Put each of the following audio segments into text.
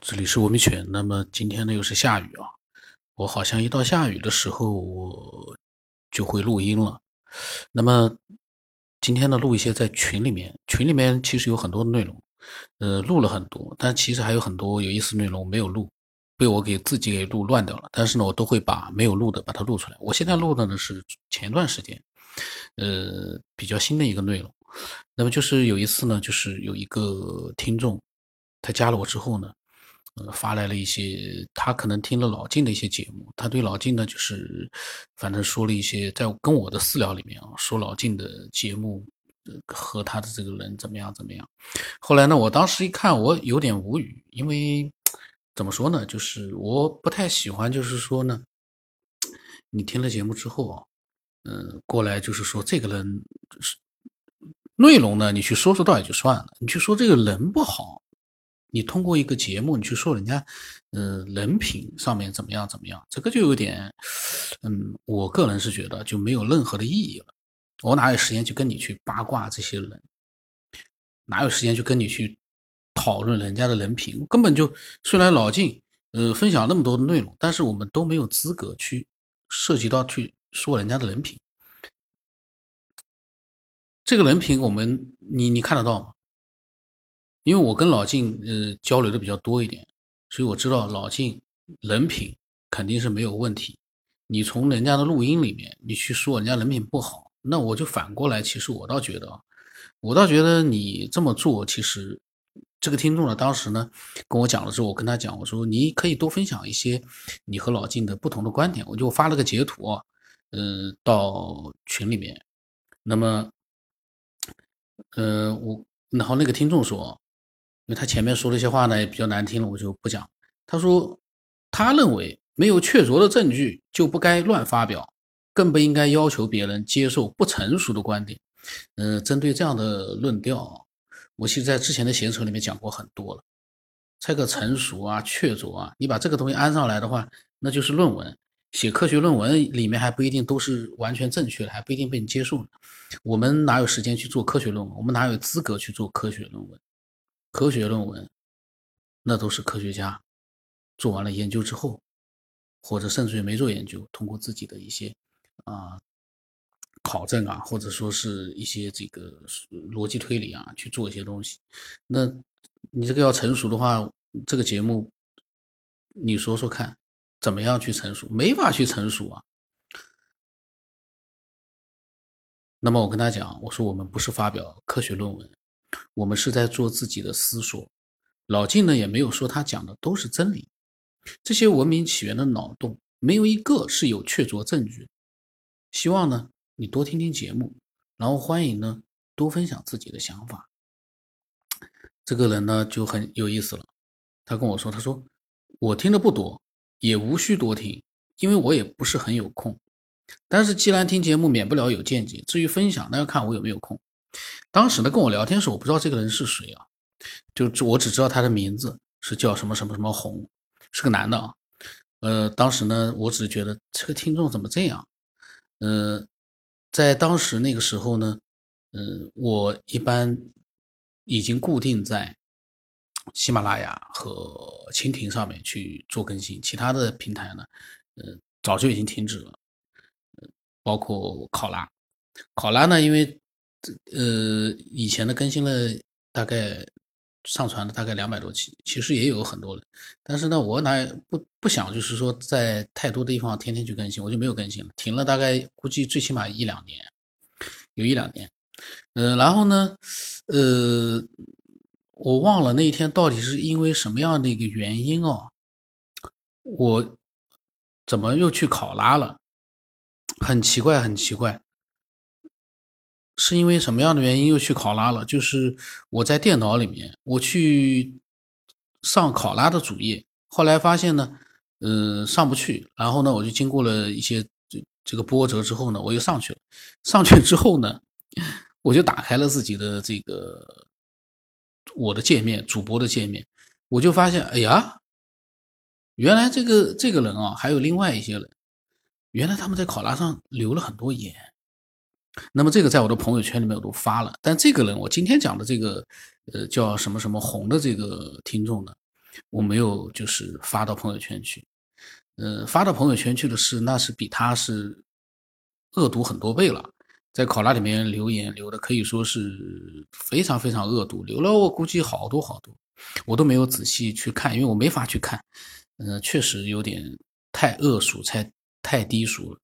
这里是文明犬。那么今天呢又是下雨啊，我好像一到下雨的时候我就会录音了。那么今天呢录一些在群里面，群里面其实有很多内容，呃录了很多，但其实还有很多有意思内容没有录，被我给自己给录乱掉了。但是呢我都会把没有录的把它录出来。我现在录的呢是前段时间，呃比较新的一个内容。那么就是有一次呢，就是有一个听众，他加了我之后呢。呃，发来了一些，他可能听了老晋的一些节目，他对老晋呢，就是反正说了一些，在跟我的私聊里面啊，说老晋的节目和他的这个人怎么样怎么样。后来呢，我当时一看，我有点无语，因为怎么说呢，就是我不太喜欢，就是说呢，你听了节目之后啊，嗯，过来就是说这个人是内容呢，你去说说到也就算了，你去说这个人不好。你通过一个节目，你去说人家，呃，人品上面怎么样怎么样，这个就有点，嗯，我个人是觉得就没有任何的意义了。我哪有时间去跟你去八卦这些人？哪有时间去跟你去讨论人家的人品？根本就虽然老晋，呃，分享那么多的内容，但是我们都没有资格去涉及到去说人家的人品。这个人品，我们你你看得到吗？因为我跟老晋呃交流的比较多一点，所以我知道老晋人品肯定是没有问题。你从人家的录音里面，你去说人家人品不好，那我就反过来，其实我倒觉得，我倒觉得你这么做，其实这个听众呢，当时呢跟我讲了之后，我跟他讲，我说你可以多分享一些你和老晋的不同的观点，我就发了个截图啊，嗯，到群里面。那么，呃，我然后那个听众说。因为他前面说了一些话呢，也比较难听了，我就不讲。他说，他认为没有确凿的证据就不该乱发表，更不应该要求别人接受不成熟的观点。嗯，针对这样的论调，我其实在之前的闲扯里面讲过很多了。这个成熟啊、确凿啊，你把这个东西安上来的话，那就是论文。写科学论文里面还不一定都是完全正确的，还不一定被你接受。我们哪有时间去做科学论文？我们哪有资格去做科学论文？科学论文，那都是科学家做完了研究之后，或者甚至于没做研究，通过自己的一些啊考证啊，或者说是一些这个逻辑推理啊去做一些东西。那你这个要成熟的话，这个节目你说说看，怎么样去成熟？没法去成熟啊。那么我跟他讲，我说我们不是发表科学论文。我们是在做自己的思索，老晋呢也没有说他讲的都是真理，这些文明起源的脑洞没有一个是有确凿证据。希望呢你多听听节目，然后欢迎呢多分享自己的想法。这个人呢就很有意思了，他跟我说，他说我听的不多，也无需多听，因为我也不是很有空。但是既然听节目免不了有见解，至于分享那要看我有没有空。当时呢，跟我聊天的时候，我不知道这个人是谁啊，就我只知道他的名字是叫什么什么什么红，是个男的啊。呃，当时呢，我只是觉得这个听众怎么这样？呃，在当时那个时候呢，嗯，我一般已经固定在喜马拉雅和蜻蜓上面去做更新，其他的平台呢，呃，早就已经停止了。包括考拉，考拉呢，因为。呃，以前的更新了大概上传了大概两百多期，其实也有很多人，但是呢，我哪不不想就是说在太多的地方天天去更新，我就没有更新了，停了大概估计最起码一两年，有一两年。呃，然后呢，呃，我忘了那一天到底是因为什么样的一个原因哦，我怎么又去考拉了？很奇怪，很奇怪。是因为什么样的原因又去考拉了？就是我在电脑里面，我去上考拉的主页，后来发现呢，呃，上不去。然后呢，我就经过了一些这这个波折之后呢，我又上去了。上去之后呢，我就打开了自己的这个我的界面，主播的界面，我就发现，哎呀，原来这个这个人啊，还有另外一些人，原来他们在考拉上留了很多言。那么这个在我的朋友圈里面我都发了，但这个人我今天讲的这个，呃，叫什么什么红的这个听众呢，我没有就是发到朋友圈去。呃，发到朋友圈去的是，那是比他是恶毒很多倍了。在考拉里面留言留的可以说是非常非常恶毒，留了我估计好多好多，我都没有仔细去看，因为我没法去看。嗯，确实有点太恶俗，太太低俗了。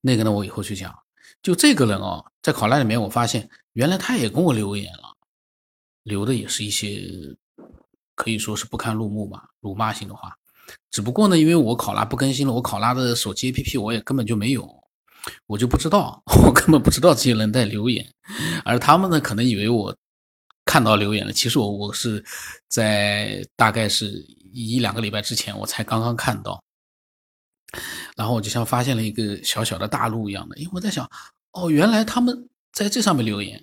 那个呢，我以后去讲。就这个人哦，在考拉里面，我发现原来他也跟我留言了，留的也是一些可以说是不堪入目吧，辱骂性的话。只不过呢，因为我考拉不更新了，我考拉的手机 APP 我也根本就没有，我就不知道，我根本不知道这些人在留言，而他们呢，可能以为我看到留言了，其实我我是在大概是一两个礼拜之前，我才刚刚看到。然后我就像发现了一个小小的大陆一样的，因为我在想，哦，原来他们在这上面留言。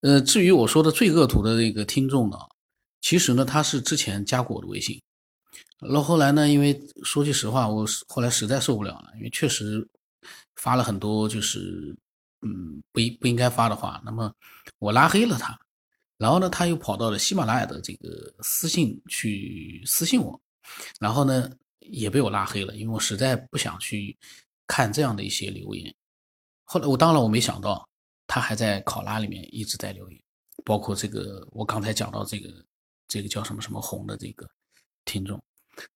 呃，至于我说的最恶毒的那个听众呢，其实呢他是之前加过我的微信，然后后来呢，因为说句实话，我后来实在受不了了，因为确实发了很多就是嗯不不应该发的话，那么我拉黑了他，然后呢他又跑到了喜马拉雅的这个私信去私信我，然后呢。也被我拉黑了，因为我实在不想去看这样的一些留言。后来我当然我没想到，他还在考拉里面一直在留言，包括这个我刚才讲到这个这个叫什么什么红的这个听众，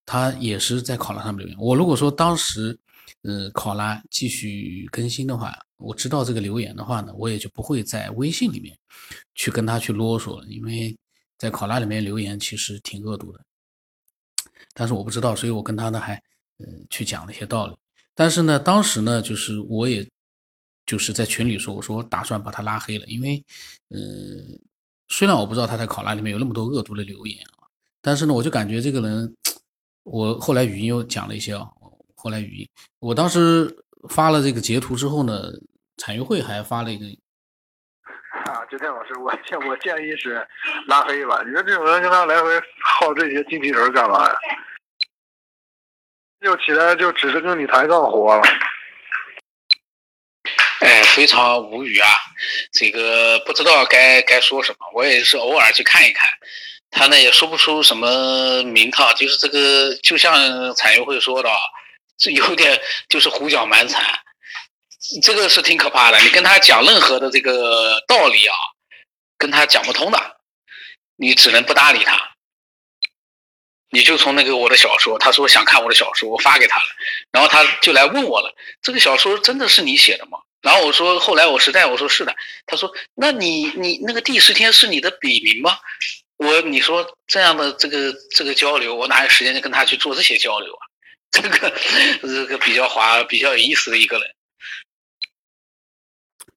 他也是在考拉上面留言。我如果说当时呃考拉继续更新的话，我知道这个留言的话呢，我也就不会在微信里面去跟他去啰嗦了，因为在考拉里面留言其实挺恶毒的。但是我不知道，所以我跟他呢还，呃，去讲了一些道理。但是呢，当时呢，就是我也，就是在群里说，我说我打算把他拉黑了，因为，呃，虽然我不知道他在考拉里面有那么多恶毒的留言啊，但是呢，我就感觉这个人，我后来语音又讲了一些啊，后来语音，我当时发了这个截图之后呢，产业会还发了一个，就天老师，我建 我建议是拉黑吧，你说这种人跟他来回耗这些精气神干嘛呀？又起来就只是跟你抬杠活了，哎，非常无语啊！这个不知道该该说什么，我也是偶尔去看一看，他呢也说不出什么名堂，就是这个，就像产业会说的，这有点就是胡搅蛮缠，这个是挺可怕的。你跟他讲任何的这个道理啊，跟他讲不通的，你只能不搭理他。你就从那个我的小说，他说想看我的小说，我发给他了，然后他就来问我了，这个小说真的是你写的吗？然后我说后来我实在我说是的，他说那你你那个第十天是你的笔名吗？我你说这样的这个这个交流，我哪有时间跟他去做这些交流啊？这个这个比较滑比较有意思的一个人。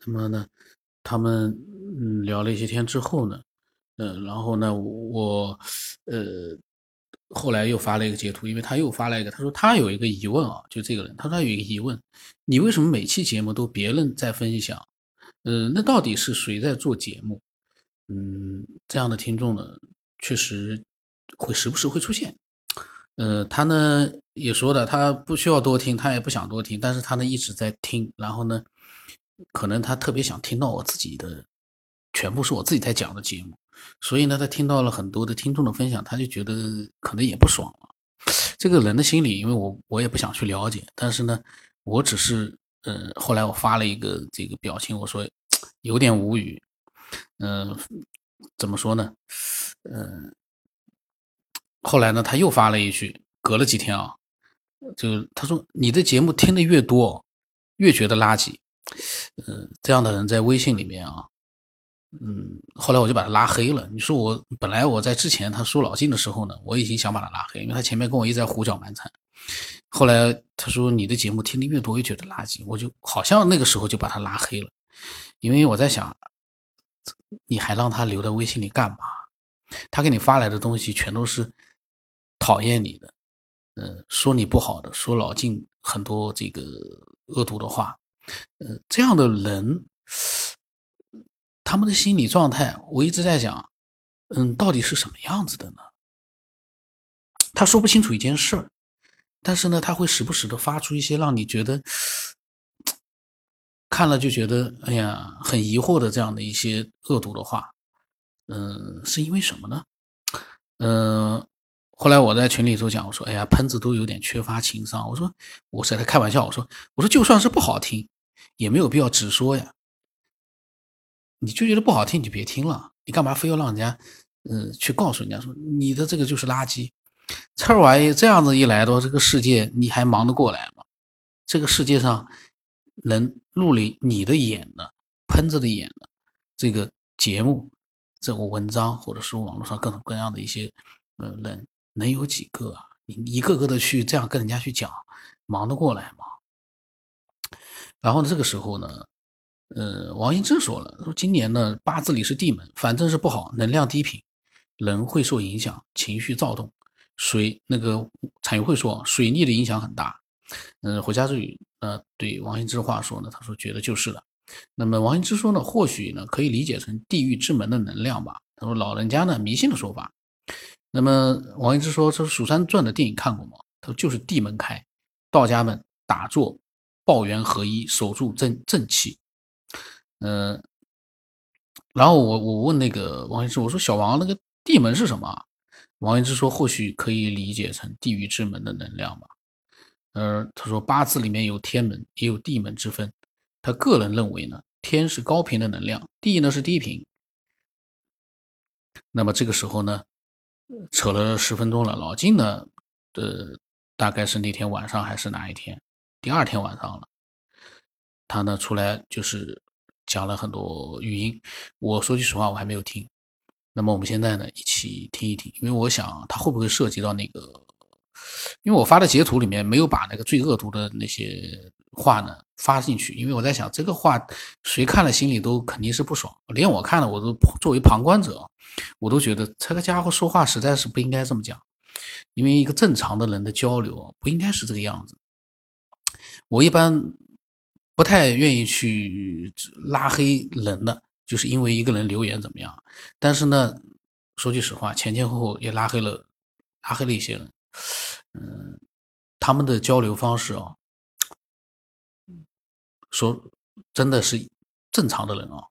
那么呢，他们嗯聊了一些天之后呢，嗯，然后呢我呃。后来又发了一个截图，因为他又发了一个，他说他有一个疑问啊，就这个人，他说他有一个疑问，你为什么每期节目都别人在分享？呃，那到底是谁在做节目？嗯，这样的听众呢，确实会时不时会出现。呃，他呢也说的，他不需要多听，他也不想多听，但是他呢一直在听，然后呢，可能他特别想听到我自己的，全部是我自己在讲的节目。所以呢，他听到了很多的听众的分享，他就觉得可能也不爽了。这个人的心理，因为我我也不想去了解，但是呢，我只是呃，后来我发了一个这个表情，我说有点无语。嗯，怎么说呢？嗯，后来呢，他又发了一句，隔了几天啊，就他说你的节目听的越多，越觉得垃圾。嗯，这样的人在微信里面啊。嗯，后来我就把他拉黑了。你说我本来我在之前他说老晋的时候呢，我已经想把他拉黑，因为他前面跟我一直在胡搅蛮缠。后来他说你的节目听的越多，越觉得垃圾，我就好像那个时候就把他拉黑了。因为我在想，你还让他留在微信里干嘛？他给你发来的东西全都是讨厌你的，嗯，说你不好的，说老晋很多这个恶毒的话，呃，这样的人。他们的心理状态，我一直在想，嗯，到底是什么样子的呢？他说不清楚一件事儿，但是呢，他会时不时的发出一些让你觉得看了就觉得哎呀很疑惑的这样的一些恶毒的话，嗯，是因为什么呢？嗯，后来我在群里头讲，我说，哎呀，喷子都有点缺乏情商。我说，我是在开玩笑。我说，我说就算是不好听，也没有必要直说呀。你就觉得不好听，你就别听了。你干嘛非要让人家，嗯，去告诉人家说你的这个就是垃圾，这玩意这样子一来的话，这个世界你还忙得过来吗？这个世界上能入里你的眼的喷子的眼的这个节目、这个文章，或者是网络上各种各样的一些呃人，能有几个啊？你一个个的去这样跟人家去讲，忙得过来吗？然后呢，这个时候呢？呃，王羲之说了，说今年呢八字里是地门，反正是不好，能量低频，人会受影响，情绪躁动。水那个彩云会说，水逆的影响很大。嗯，回家之语呃对王羲之话说呢，他说觉得就是了。那么王羲之说呢，或许呢可以理解成地狱之门的能量吧。他说老人家呢迷信的说法。那么王羲之说，这《蜀山传》的电影看过吗？他说就是地门开，道家们打坐，抱元合一，守住正正气。嗯，然后我我问那个王羲之，我说小王那个地门是什么？王羲之说或许可以理解成地狱之门的能量吧。呃，他说八字里面有天门也有地门之分，他个人认为呢，天是高频的能量，地呢是低频。那么这个时候呢，扯了十分钟了，老金呢，呃，大概是那天晚上还是哪一天？第二天晚上了，他呢出来就是。讲了很多语音，我说句实话，我还没有听。那么我们现在呢，一起听一听，因为我想他会不会涉及到那个，因为我发的截图里面没有把那个最恶毒的那些话呢发进去，因为我在想这个话谁看了心里都肯定是不爽，连我看了我都作为旁观者，我都觉得这个家伙说话实在是不应该这么讲，因为一个正常的人的交流不应该是这个样子。我一般。不太愿意去拉黑人的，就是因为一个人留言怎么样？但是呢，说句实话，前前后后也拉黑了，拉黑了一些人。嗯，他们的交流方式啊，说真的是正常的人啊，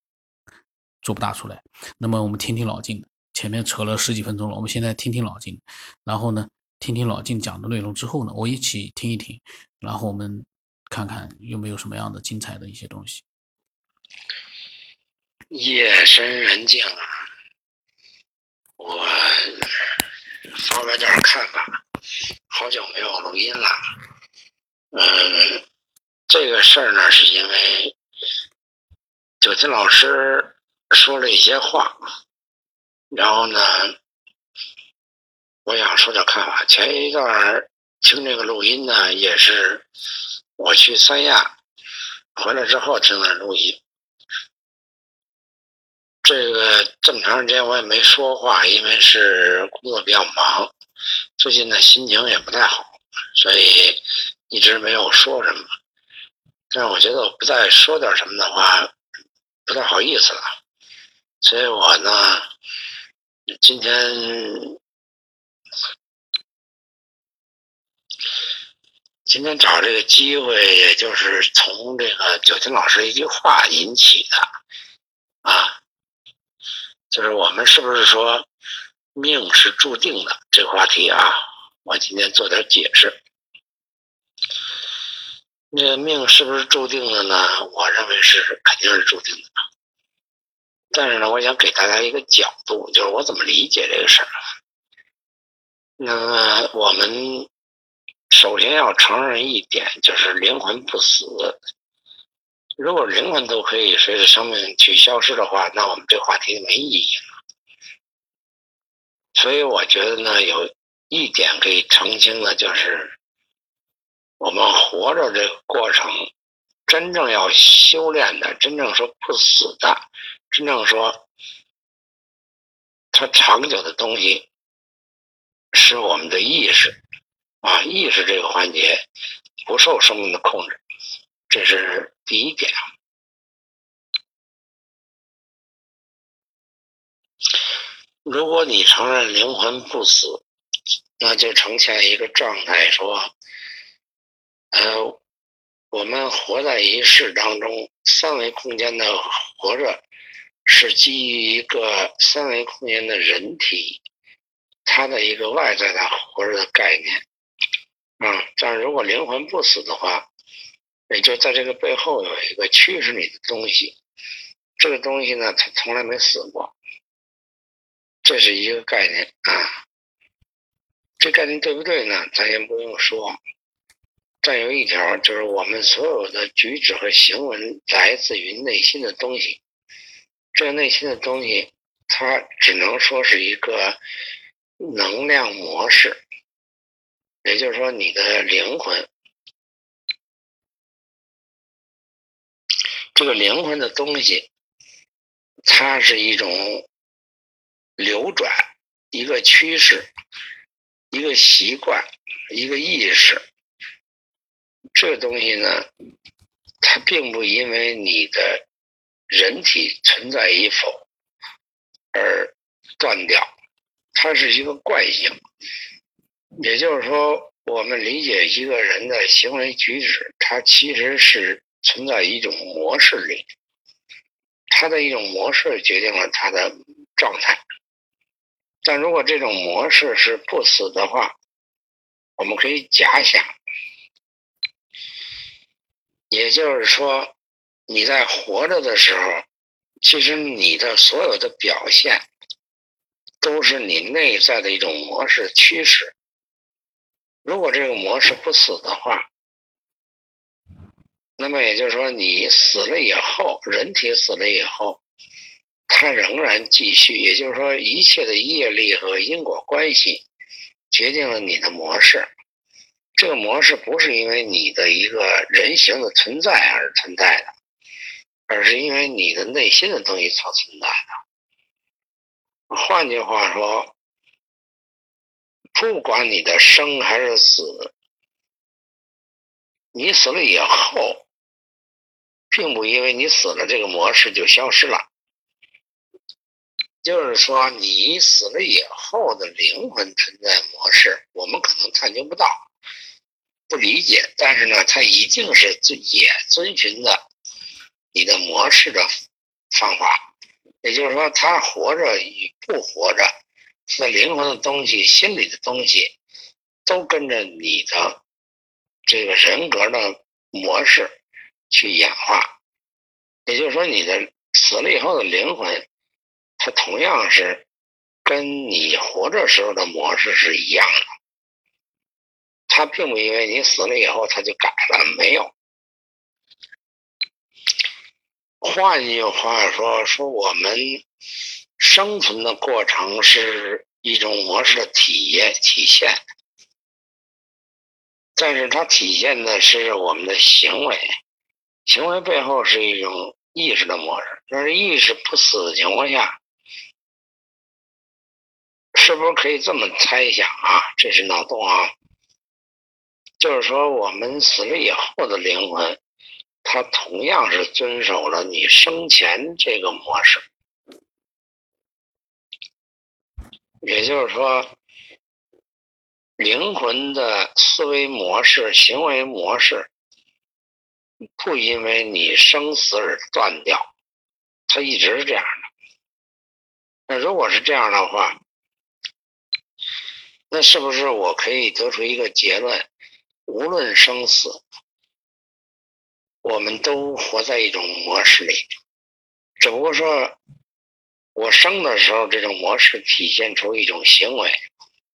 做不大出来。那么我们听听老金，前面扯了十几分钟了，我们现在听听老金，然后呢，听听老金讲的内容之后呢，我一起听一听，然后我们。看看有没有什么样的精彩的一些东西。夜深人静啊，我发表点看法。好久没有录音了，嗯，这个事儿呢，是因为九金老师说了一些话，然后呢，我想说点看法。前一段听这个录音呢，也是。我去三亚回来之后听的录音，这个这么长时间我也没说话，因为是工作比较忙，最近呢心情也不太好，所以一直没有说什么。但是我觉得我不再说点什么的话，不太好意思了，所以我呢今天。今天找这个机会，也就是从这个九金老师一句话引起的，啊，就是我们是不是说命是注定的这个话题啊？我今天做点解释。那个命是不是注定的呢？我认为是肯定是注定的。但是呢，我想给大家一个角度，就是我怎么理解这个事儿。那么我们。首先要承认一点，就是灵魂不死。如果灵魂都可以随着生命去消失的话，那我们这话题就没意义了。所以我觉得呢，有一点可以澄清的，就是我们活着这个过程，真正要修炼的，真正说不死的，真正说它长久的东西，是我们的意识。啊，意识这个环节不受生命的控制，这是第一点。如果你承认灵魂不死，那就呈现一个状态，说，呃，我们活在一世当中，三维空间的活着，是基于一个三维空间的人体。它的一个外在的活着的概念，啊，但如果灵魂不死的话，也就在这个背后有一个驱使你的东西，这个东西呢，它从来没死过，这是一个概念啊。这概念对不对呢？咱先不用说。再有一条就是，我们所有的举止和行为来自于内心的东西，这个内心的东西，它只能说是一个能量模式，也就是说，你的灵魂，这个灵魂的东西，它是一种流转，一个趋势，一个习惯，一个意识。这东西呢，它并不因为你的人体存在与否而断掉，它是一个惯性。也就是说，我们理解一个人的行为举止，它其实是存在一种模式里，他的一种模式决定了他的状态。但如果这种模式是不死的话，我们可以假想。也就是说，你在活着的时候，其实你的所有的表现，都是你内在的一种模式趋势。如果这个模式不死的话，那么也就是说，你死了以后，人体死了以后，它仍然继续。也就是说，一切的业力和因果关系，决定了你的模式。这个模式不是因为你的一个人形的存在而存在的，而是因为你的内心的东西所存在的。换句话说，不管你的生还是死，你死了以后，并不因为你死了，这个模式就消失了。就是说，你死了以后的灵魂存在模式，我们可能探究不到。不理解，但是呢，他一定是遵也遵循着你的模式的方法，也就是说，他活着与不活着，那灵魂的东西、心理的东西，都跟着你的这个人格的模式去演化。也就是说，你的死了以后的灵魂，它同样是跟你活着时候的模式是一样的。他并不因为你死了以后他就改了，没有。换句话说，说我们生存的过程是一种模式的体验体现，但是它体现的是我们的行为，行为背后是一种意识的模式。但是意识不死的情况下，是不是可以这么猜想啊？这是脑洞啊。就是说，我们死了以后的灵魂，它同样是遵守了你生前这个模式。也就是说，灵魂的思维模式、行为模式，不因为你生死而断掉，它一直是这样的。那如果是这样的话，那是不是我可以得出一个结论？无论生死，我们都活在一种模式里。只不过说，我生的时候，这种模式体现出一种行为，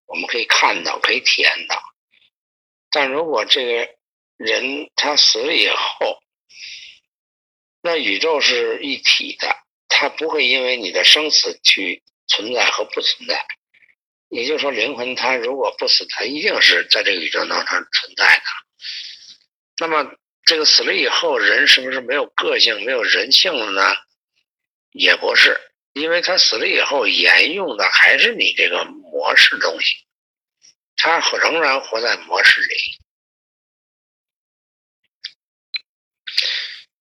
我们可以看到，可以体验到。但如果这个人他死了以后，那宇宙是一体的，它不会因为你的生死去存在和不存在。也就是说，灵魂它如果不死，它一定是在这个宇宙当中存在的。那么，这个死了以后，人是不是没有个性、没有人性了呢？也不是，因为他死了以后，沿用的还是你这个模式东西，他仍然活在模式里。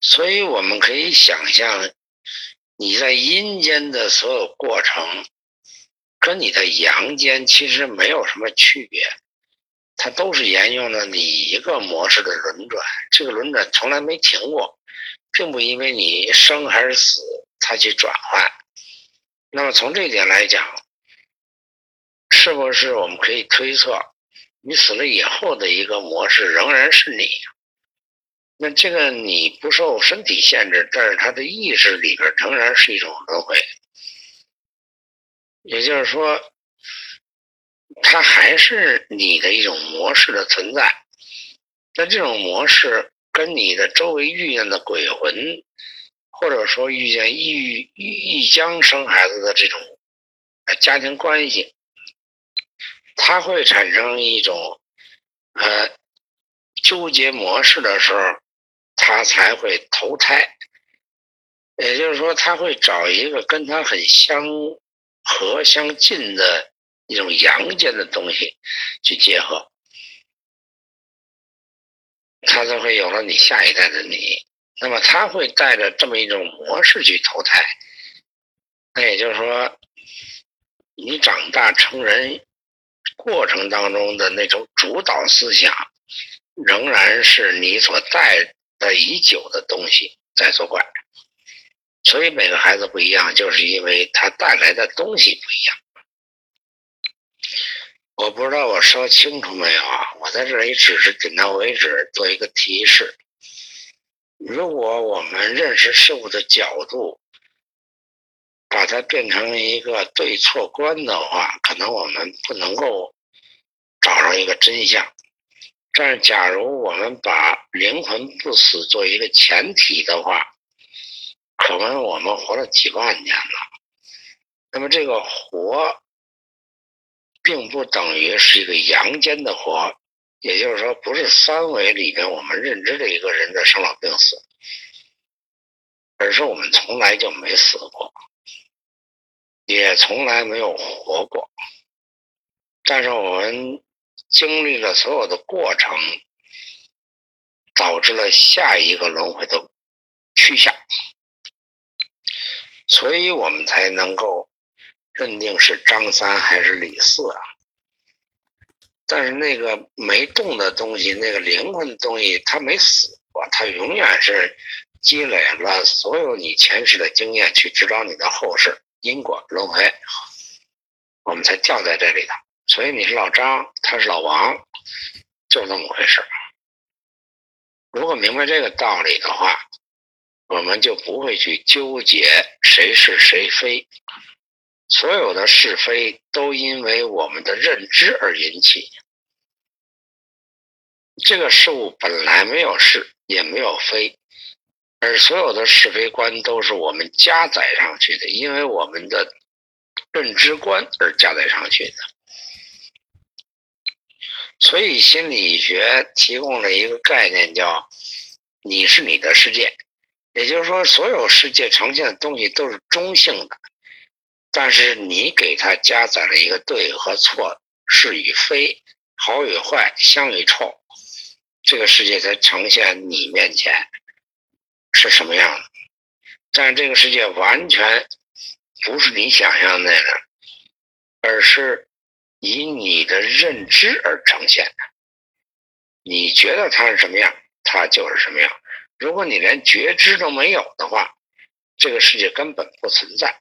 所以，我们可以想象，你在阴间的所有过程。跟你的阳间其实没有什么区别，它都是沿用了你一个模式的轮转，这个轮转从来没停过，并不因为你生还是死，它去转换。那么从这一点来讲，是不是我们可以推测，你死了以后的一个模式仍然是你？那这个你不受身体限制，但是他的意识里边仍然是一种轮回，也就是说，它还是你的一种模式的存在。那这种模式跟你的周围遇见的鬼魂，或者说遇见遇遇遇将生孩子的这种家庭关系，他会产生一种呃纠结模式的时候。他才会投胎，也就是说，他会找一个跟他很相合、相近的一种阳间的东西去结合，他才会有了你下一代的你。那么，他会带着这么一种模式去投胎。那也就是说，你长大成人过程当中的那种主导思想，仍然是你所带。的已久的东西在作怪，所以每个孩子不一样，就是因为他带来的东西不一样。我不知道我说清楚没有啊？我在这里只是点到为止，做一个提示。如果我们认识事物的角度，把它变成一个对错观的话，可能我们不能够找到一个真相。但是，假如我们把灵魂不死作为一个前提的话，可能我们活了几万年了。那么，这个活，并不等于是一个阳间的活，也就是说，不是三维里边我们认知的一个人的生老病死，而是我们从来就没死过，也从来没有活过。但是我们。经历了所有的过程，导致了下一个轮回的去向，所以我们才能够认定是张三还是李四啊。但是那个没动的东西，那个灵魂的东西，它没死过，它永远是积累了所有你前世的经验，去指导你的后世因果轮回，我们才掉在这里的。所以你是老张，他是老王，就这么回事如果明白这个道理的话，我们就不会去纠结谁是谁非。所有的是非都因为我们的认知而引起。这个事物本来没有是，也没有非，而所有的是非观都是我们加载上去的，因为我们的认知观而加载上去的。所以心理学提供了一个概念，叫“你是你的世界”，也就是说，所有世界呈现的东西都是中性的，但是你给它加载了一个对和错、是与非、好与坏、香与臭，这个世界才呈现你面前是什么样的。但这个世界完全不是你想象的那样，而是。以你的认知而呈现的，你觉得它是什么样，它就是什么样。如果你连觉知都没有的话，这个世界根本不存在。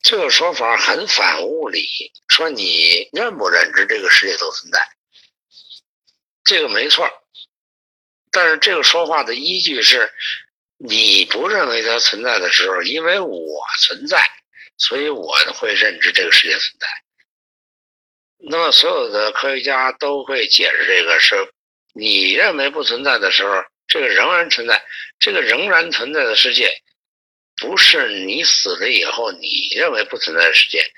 这个说法很反物理，说你认不认知这个世界都存在，这个没错。但是这个说话的依据是，你不认为它存在的时候，因为我存在。所以我会认知这个世界存在。那么所有的科学家都会解释这个：是你认为不存在的时候，这个仍然存在。这个仍然存在的世界，不是你死了以后你认为不存在的世界，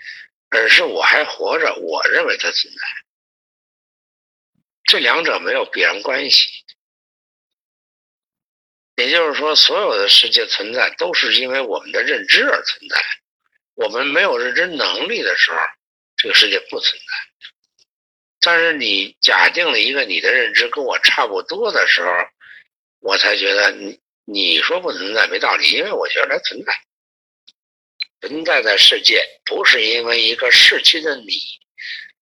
而是我还活着，我认为它存在。这两者没有必然关系。也就是说，所有的世界存在都是因为我们的认知而存在。我们没有认知能力的时候，这个世界不存在。但是你假定了一个你的认知跟我差不多的时候，我才觉得你你说不存在没道理，因为我觉得它存在。存在的世界不是因为一个逝去的你，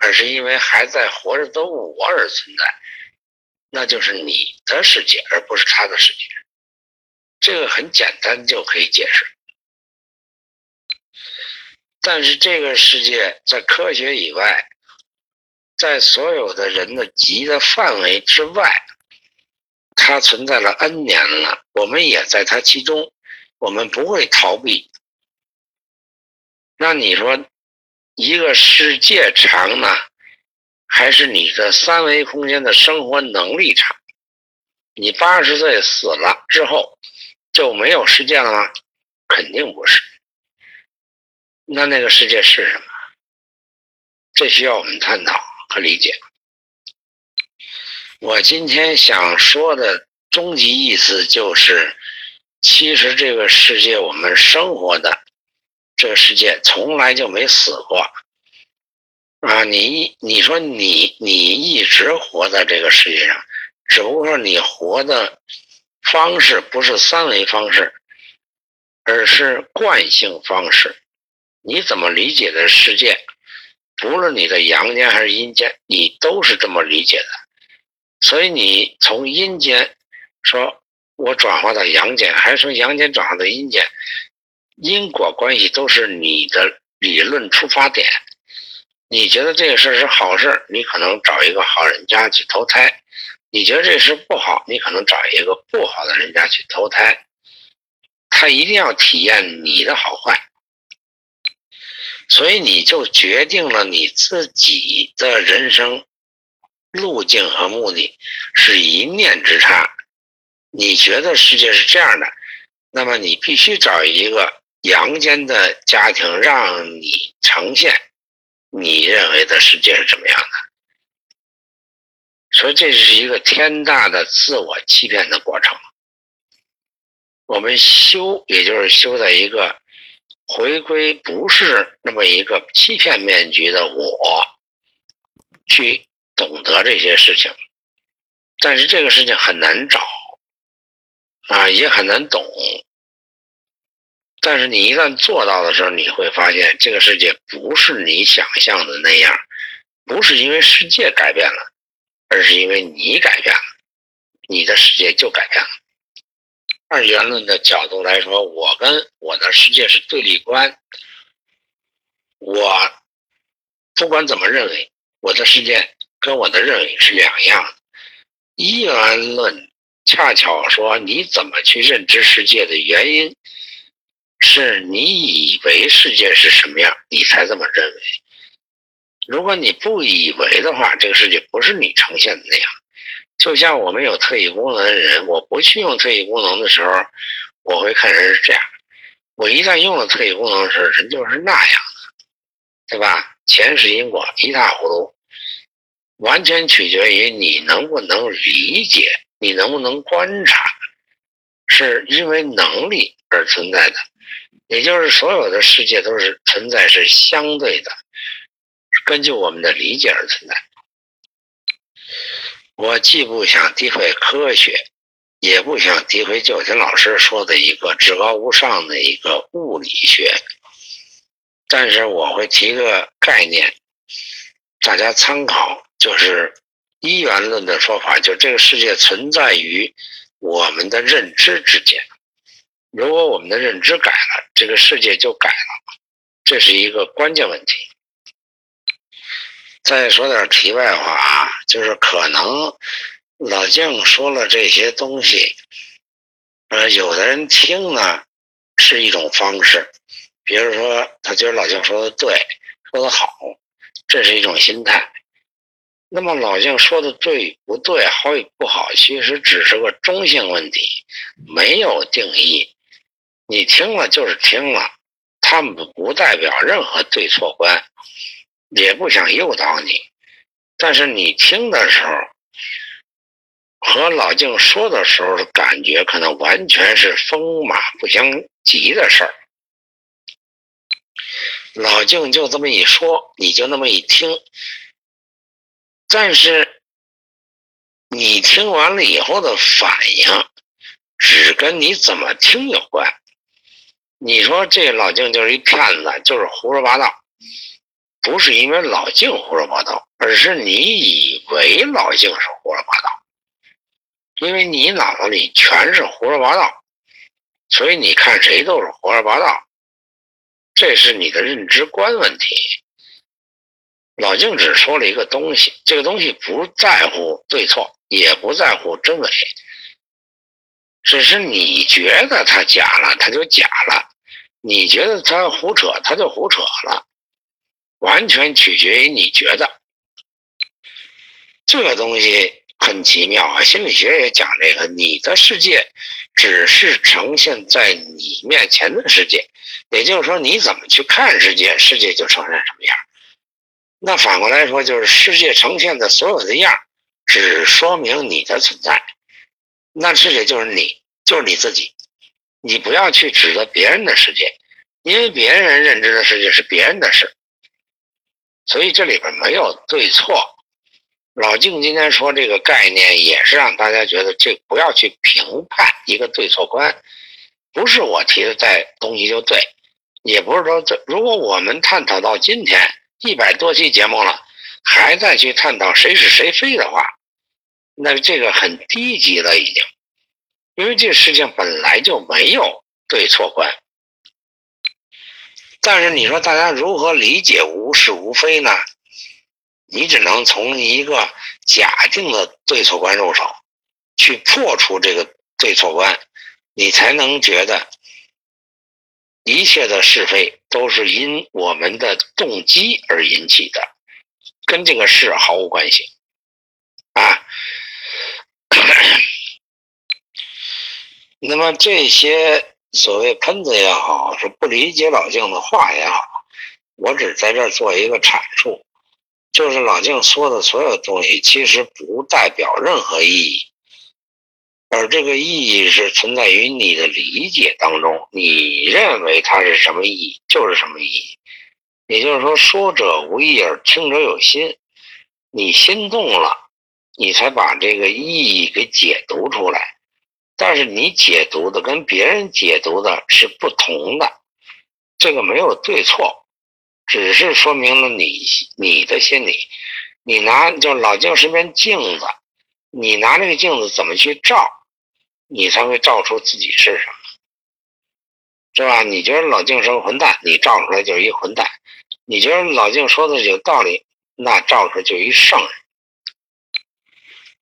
而是因为还在活着的我而存在，那就是你的世界，而不是他的世界。这个很简单就可以解释。但是这个世界在科学以外，在所有的人的级的范围之外，它存在了 N 年了，我们也在它其中，我们不会逃避。那你说，一个世界长呢，还是你的三维空间的生活能力长？你八十岁死了之后就没有世界了吗？肯定不是。那那个世界是什么？这需要我们探讨和理解。我今天想说的终极意思就是，其实这个世界我们生活的这个世界从来就没死过啊！你你说你你一直活在这个世界上，只不过说你活的方式不是三维方式，而是惯性方式。你怎么理解的世界？不论你的阳间还是阴间，你都是这么理解的。所以你从阴间说，我转化到阳间，还是从阳间转化到阴间，因果关系都是你的理论出发点。你觉得这个事儿是好事，你可能找一个好人家去投胎；你觉得这事不好，你可能找一个不好的人家去投胎。他一定要体验你的好坏。所以你就决定了你自己的人生路径和目的，是一念之差。你觉得世界是这样的，那么你必须找一个阳间的家庭，让你呈现你认为的世界是怎么样的。所以这是一个天大的自我欺骗的过程。我们修，也就是修在一个。回归不是那么一个欺骗面具的我，去懂得这些事情，但是这个事情很难找，啊，也很难懂。但是你一旦做到的时候，你会发现这个世界不是你想象的那样，不是因为世界改变了，而是因为你改变了，你的世界就改变了。二元论的角度来说，我跟我的世界是对立观。我不管怎么认为，我的世界跟我的认为是两样的。一元论恰巧说，你怎么去认知世界的原因，是你以为世界是什么样，你才这么认为。如果你不以为的话，这个世界不是你呈现的那样。就像我们有特异功能的人，我不去用特异功能的时候，我会看人是这样；我一旦用了特异功能的时候，人就是那样的，对吧？前世因果一塌糊涂，完全取决于你能不能理解，你能不能观察，是因为能力而存在的，也就是所有的世界都是存在是相对的，根据我们的理解而存在。我既不想诋毁科学，也不想诋毁九天老师说的一个至高无上的一个物理学，但是我会提个概念，大家参考，就是一元论的说法，就这个世界存在于我们的认知之间，如果我们的认知改了，这个世界就改了，这是一个关键问题。再说点题外话啊，就是可能老静说了这些东西，呃，有的人听呢是一种方式，比如说他觉得老静说的对，说的好，这是一种心态。那么老静说的对与不对，好与不好，其实只是个中性问题，没有定义。你听了就是听了，他们不代表任何对错观。也不想诱导你，但是你听的时候和老静说的时候的感觉，可能完全是风马不相及的事儿。老静就这么一说，你就那么一听，但是你听完了以后的反应，只跟你怎么听有关。你说这老静就是一骗子，就是胡说八道。不是因为老静胡说八道，而是你以为老静是胡说八道，因为你脑子里全是胡说八道，所以你看谁都是胡说八道。这是你的认知观问题。老静只说了一个东西，这个东西不在乎对错，也不在乎真伪，只是你觉得他假了，他就假了；你觉得他胡扯，他就胡扯了，完全取决于你觉得。这个东西很奇妙啊，心理学也讲这个，你的世界只是呈现在你面前的世界，也就是说，你怎么去看世界，世界就呈现什么样。那反过来说，就是世界呈现的所有的样，只说明你的存在。那世界就是你，就是你自己。你不要去指责别人的世界，因为别人认知的世界是别人的事。所以这里边没有对错。老静今天说这个概念，也是让大家觉得这不要去评判一个对错观，不是我提的在东西就对，也不是说这如果我们探讨到今天。一百多期节目了，还在去探讨谁是谁非的话，那这个很低级了已经，因为这事情本来就没有对错观。但是你说大家如何理解无是无非呢？你只能从一个假定的对错观入手，去破除这个对错观，你才能觉得。一切的是非都是因我们的动机而引起的，跟这个事毫无关系啊。那么这些所谓喷子也好，是不理解老静的话也好，我只在这儿做一个阐述，就是老静说的所有东西，其实不代表任何意义。而这个意义是存在于你的理解当中，你认为它是什么意义，就是什么意义。也就是说，说者无意而听者有心，你心动了，你才把这个意义给解读出来。但是你解读的跟别人解读的是不同的，这个没有对错，只是说明了你你的心理。你拿就老静身边镜子，你拿这个镜子怎么去照？你才会照出自己是什么，是吧？你觉得老静是个混蛋，你照出来就是一混蛋；你觉得老静说的有道理，那照出来就一圣人。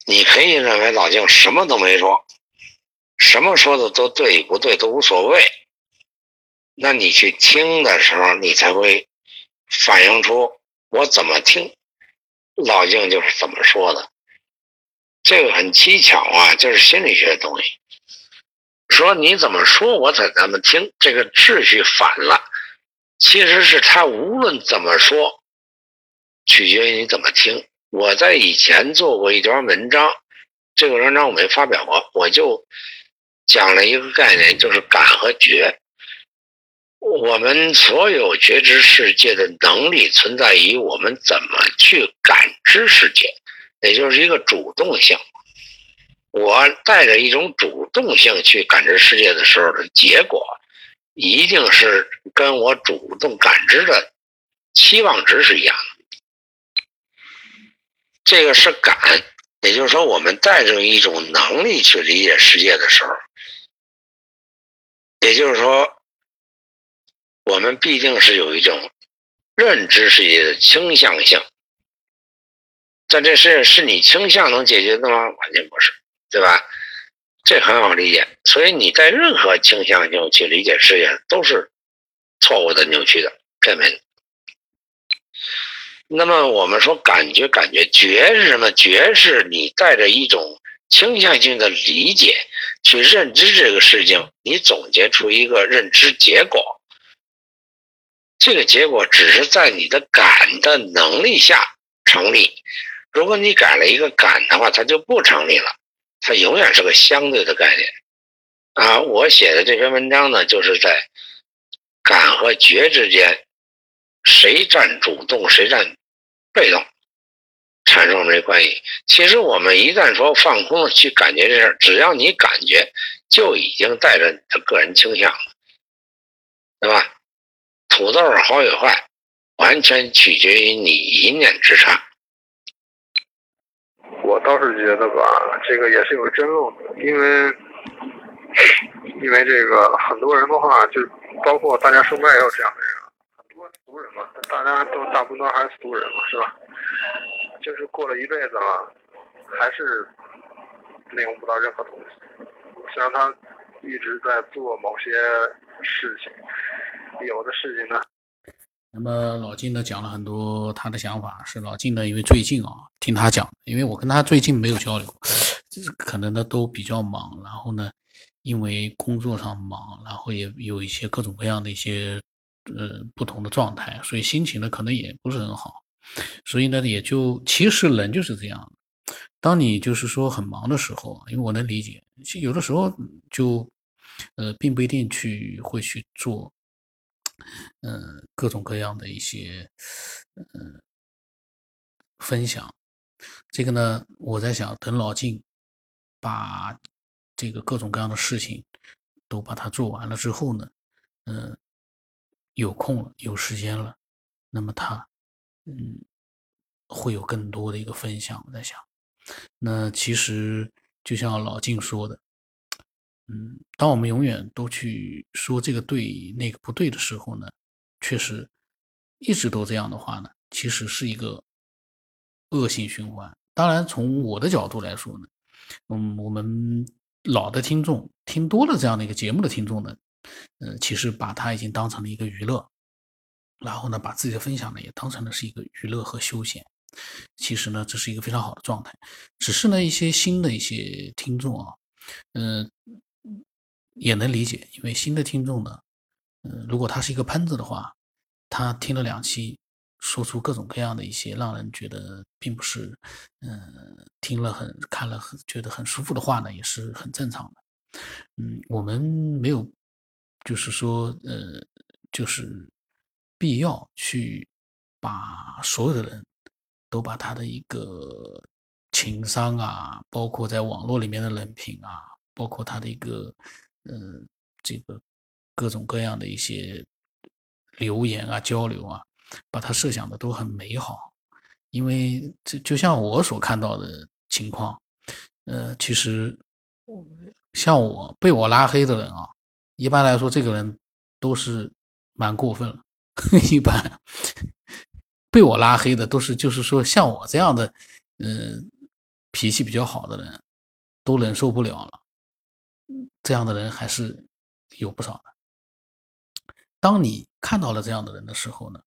你可以认为老静什么都没说，什么说的都对不对都无所谓。那你去听的时候，你才会反映出我怎么听，老静就是怎么说的。这个很蹊跷啊，就是心理学的东西。说你怎么说，我才怎么听。这个秩序反了，其实是他无论怎么说，取决于你怎么听。我在以前做过一段文章，这个文章我没发表过，我就讲了一个概念，就是感和觉。我们所有觉知世界的能力，存在于我们怎么去感知世界。也就是一个主动性，我带着一种主动性去感知世界的时候的结果，一定是跟我主动感知的期望值是一样的。这个是感，也就是说，我们带着一种能力去理解世界的时候，也就是说，我们必定是有一种认知世界的倾向性。但这事是你倾向能解决的吗？完全不是，对吧？这很好理解。所以你在任何倾向性去理解世界，都是错误的、扭曲的、片面的。那么我们说感觉，感觉觉是什么？觉是你带着一种倾向性的理解去认知这个事情，你总结出一个认知结果。这个结果只是在你的感的能力下成立。如果你改了一个感的话，它就不成立了，它永远是个相对的概念啊。我写的这篇文章呢，就是在感和觉之间，谁占主动，谁占被动，产生这关系。其实我们一旦说放空去感觉这事儿只要你感觉，就已经带着你的个人倾向了，对吧？土豆好与坏，完全取决于你一念之差。我倒是觉得吧，这个也是有争论的，因为因为这个很多人的话，就包括大家身边也有这样的人，很多俗人嘛，大家都大部分都还是俗人嘛，是吧？就是过了一辈子了，还是内容不到任何东西。虽然他一直在做某些事情，有的事情呢。那么老金呢讲了很多他的想法，是老金呢，因为最近啊听他讲，因为我跟他最近没有交流，可能呢都比较忙，然后呢因为工作上忙，然后也有一些各种各样的一些呃不同的状态，所以心情呢可能也不是很好，所以呢也就其实人就是这样，当你就是说很忙的时候，因为我能理解，有的时候就呃并不一定去会去做。嗯，各种各样的一些嗯分享，这个呢，我在想，等老静把这个各种各样的事情都把它做完了之后呢，嗯，有空了，有时间了，那么他嗯会有更多的一个分享。我在想，那其实就像老静说的。嗯，当我们永远都去说这个对那个不对的时候呢，确实一直都这样的话呢，其实是一个恶性循环。当然，从我的角度来说呢，嗯，我们老的听众听多了这样的一个节目的听众呢，呃，其实把它已经当成了一个娱乐，然后呢，把自己的分享呢也当成了是一个娱乐和休闲。其实呢，这是一个非常好的状态。只是呢，一些新的一些听众啊，嗯。也能理解，因为新的听众呢，嗯，如果他是一个喷子的话，他听了两期，说出各种各样的一些让人觉得并不是，嗯，听了很看了很觉得很舒服的话呢，也是很正常的。嗯，我们没有，就是说，呃，就是必要去把所有的人都把他的一个情商啊，包括在网络里面的人品啊，包括他的一个。嗯，这个各种各样的一些留言啊、交流啊，把他设想的都很美好。因为这就像我所看到的情况，呃，其实像我被我拉黑的人啊，一般来说，这个人都是蛮过分了。一般被我拉黑的都是，就是说像我这样的，嗯，脾气比较好的人，都忍受不了了。这样的人还是有不少的。当你看到了这样的人的时候呢，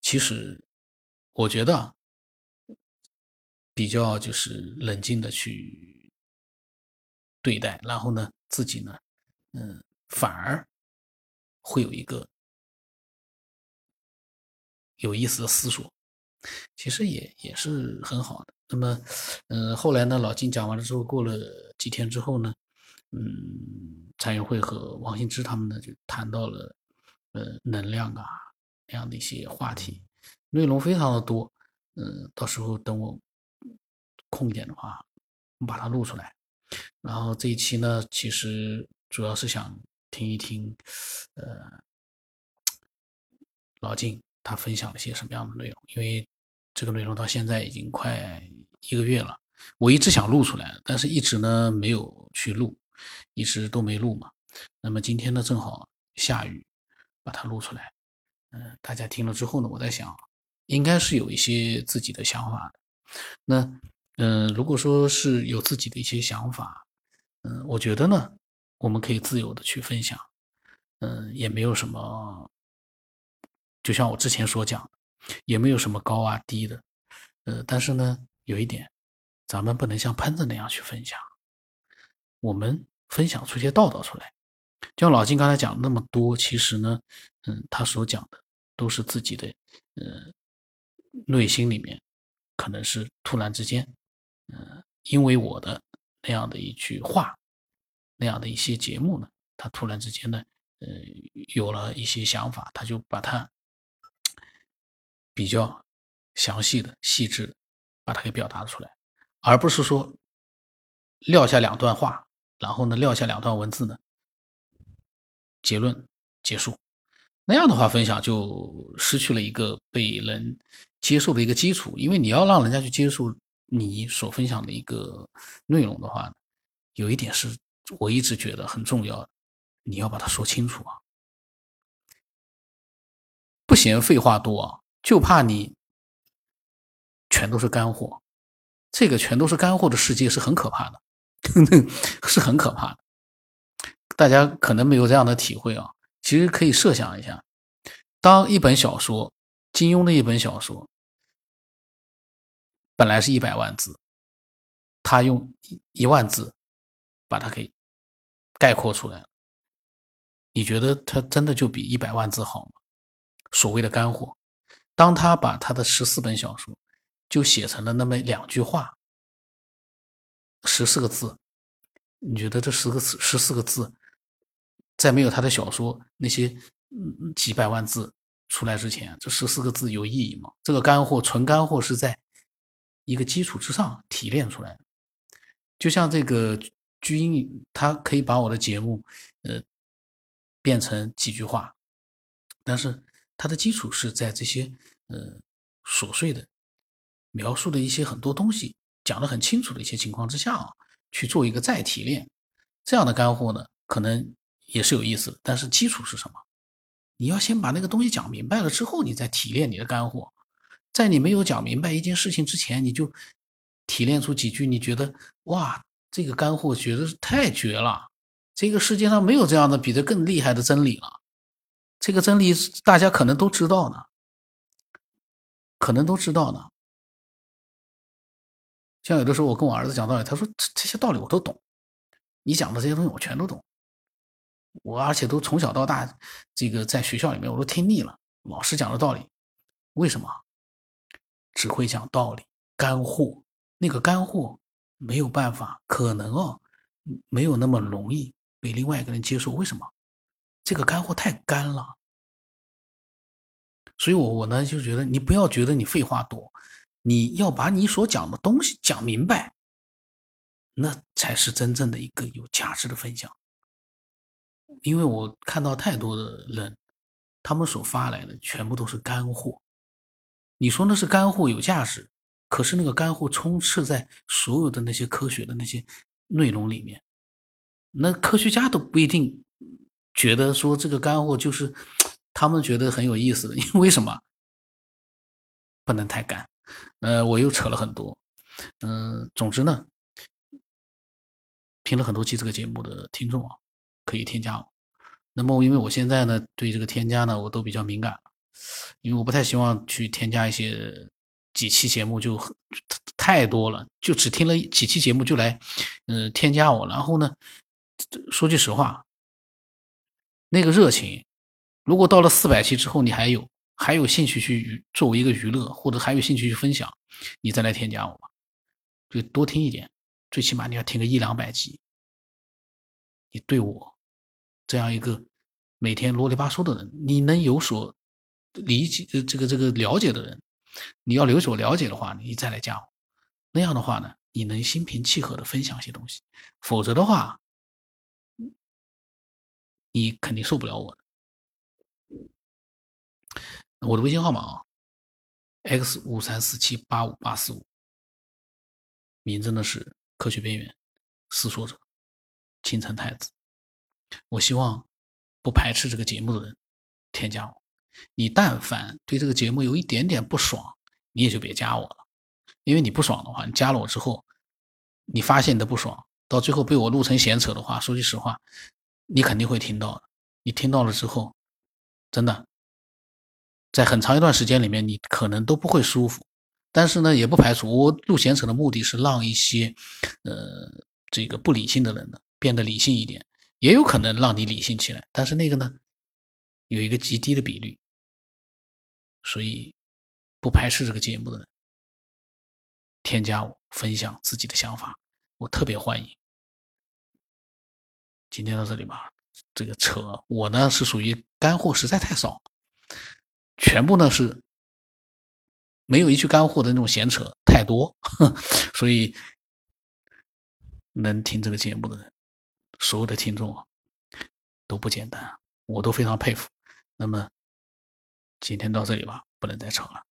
其实我觉得比较就是冷静的去对待，然后呢，自己呢，嗯，反而会有一个有意思的思索，其实也也是很好的。那么，嗯，后来呢，老金讲完了之后，过了几天之后呢。嗯，蔡元慧和王兴之他们呢，就谈到了呃能量啊那样的一些话题，内容非常的多。嗯，到时候等我空一点的话，我把它录出来。然后这一期呢，其实主要是想听一听，呃，老金他分享了些什么样的内容，因为这个内容到现在已经快一个月了，我一直想录出来，但是一直呢没有去录。一直都没录嘛，那么今天呢正好下雨，把它录出来。嗯，大家听了之后呢，我在想，应该是有一些自己的想法的。那，嗯，如果说是有自己的一些想法，嗯，我觉得呢，我们可以自由的去分享。嗯，也没有什么，就像我之前所讲，也没有什么高啊低的。呃，但是呢，有一点，咱们不能像喷子那样去分享。我们分享出些道道出来，就像老金刚才讲那么多，其实呢，嗯，他所讲的都是自己的，呃，内心里面可能是突然之间，嗯，因为我的那样的一句话，那样的一些节目呢，他突然之间呢，呃，有了一些想法，他就把它比较详细的、细致的把它给表达出来，而不是说撂下两段话。然后呢，撂下两段文字呢，结论结束。那样的话，分享就失去了一个被人接受的一个基础。因为你要让人家去接受你所分享的一个内容的话，有一点是我一直觉得很重要的，你要把它说清楚啊。不嫌废话多啊，就怕你全都是干货。这个全都是干货的世界是很可怕的，是很可怕的。大家可能没有这样的体会啊，其实可以设想一下，当一本小说，金庸的一本小说，本来是一百万字，他用一万字把它给概括出来，你觉得他真的就比一百万字好吗？所谓的干货，当他把他的十四本小说就写成了那么两句话，十四个字，你觉得这十个字十四个字，在没有他的小说那些嗯几百万字出来之前，这十四个字有意义吗？这个干货纯干货是在一个基础之上提炼出来的，就像这个居英，他可以把我的节目呃变成几句话，但是。它的基础是在这些呃琐碎的描述的一些很多东西讲得很清楚的一些情况之下啊，去做一个再提炼，这样的干货呢，可能也是有意思的。但是基础是什么？你要先把那个东西讲明白了之后，你再提炼你的干货。在你没有讲明白一件事情之前，你就提炼出几句你觉得哇，这个干货觉得太绝了，这个世界上没有这样的比这更厉害的真理了。这个真理大家可能都知道呢，可能都知道呢。像有的时候我跟我儿子讲道理，他说这这些道理我都懂，你讲的这些东西我全都懂，我而且都从小到大这个在学校里面我都听腻了老师讲的道理，为什么？只会讲道理，干货，那个干货没有办法，可能哦，没有那么容易被另外一个人接受，为什么？这个干货太干了，所以我我呢就觉得你不要觉得你废话多，你要把你所讲的东西讲明白，那才是真正的一个有价值的分享。因为我看到太多的人，他们所发来的全部都是干货。你说那是干货有价值，可是那个干货充斥在所有的那些科学的那些内容里面，那科学家都不一定。觉得说这个干货就是他们觉得很有意思的，因为什么？不能太干。呃，我又扯了很多。嗯，总之呢，听了很多期这个节目的听众啊，可以添加我。那么，因为我现在呢，对这个添加呢，我都比较敏感，因为我不太希望去添加一些几期节目就太多了，就只听了几期节目就来，嗯，添加我。然后呢，说句实话。那个热情，如果到了四百期之后，你还有还有兴趣去作为一个娱乐，或者还有兴趣去分享，你再来添加我吧，就多听一点，最起码你要听个一两百集。你对我这样一个每天啰里吧嗦的人，你能有所理解，这个这个了解的人，你要有所了解的话，你再来加我。那样的话呢，你能心平气和的分享一些东西，否则的话。你肯定受不了我的，我的微信号码啊，x 五三四七八五八四五，名字呢是科学边缘思索者青城太子。我希望不排斥这个节目的人添加我。你但凡对这个节目有一点点不爽，你也就别加我了，因为你不爽的话，你加了我之后，你发现你的不爽，到最后被我录成闲扯的话，说句实话。你肯定会听到的，你听到了之后，真的，在很长一段时间里面，你可能都不会舒服。但是呢，也不排除我录闲扯的目的是让一些，呃，这个不理性的人呢变得理性一点，也有可能让你理性起来。但是那个呢，有一个极低的比率，所以不排斥这个节目的人添加我，分享自己的想法，我特别欢迎。今天到这里吧，这个扯我呢是属于干货实在太少，全部呢是没有一句干货的那种闲扯太多，所以能听这个节目的人，所有的听众啊都不简单，我都非常佩服。那么今天到这里吧，不能再扯了。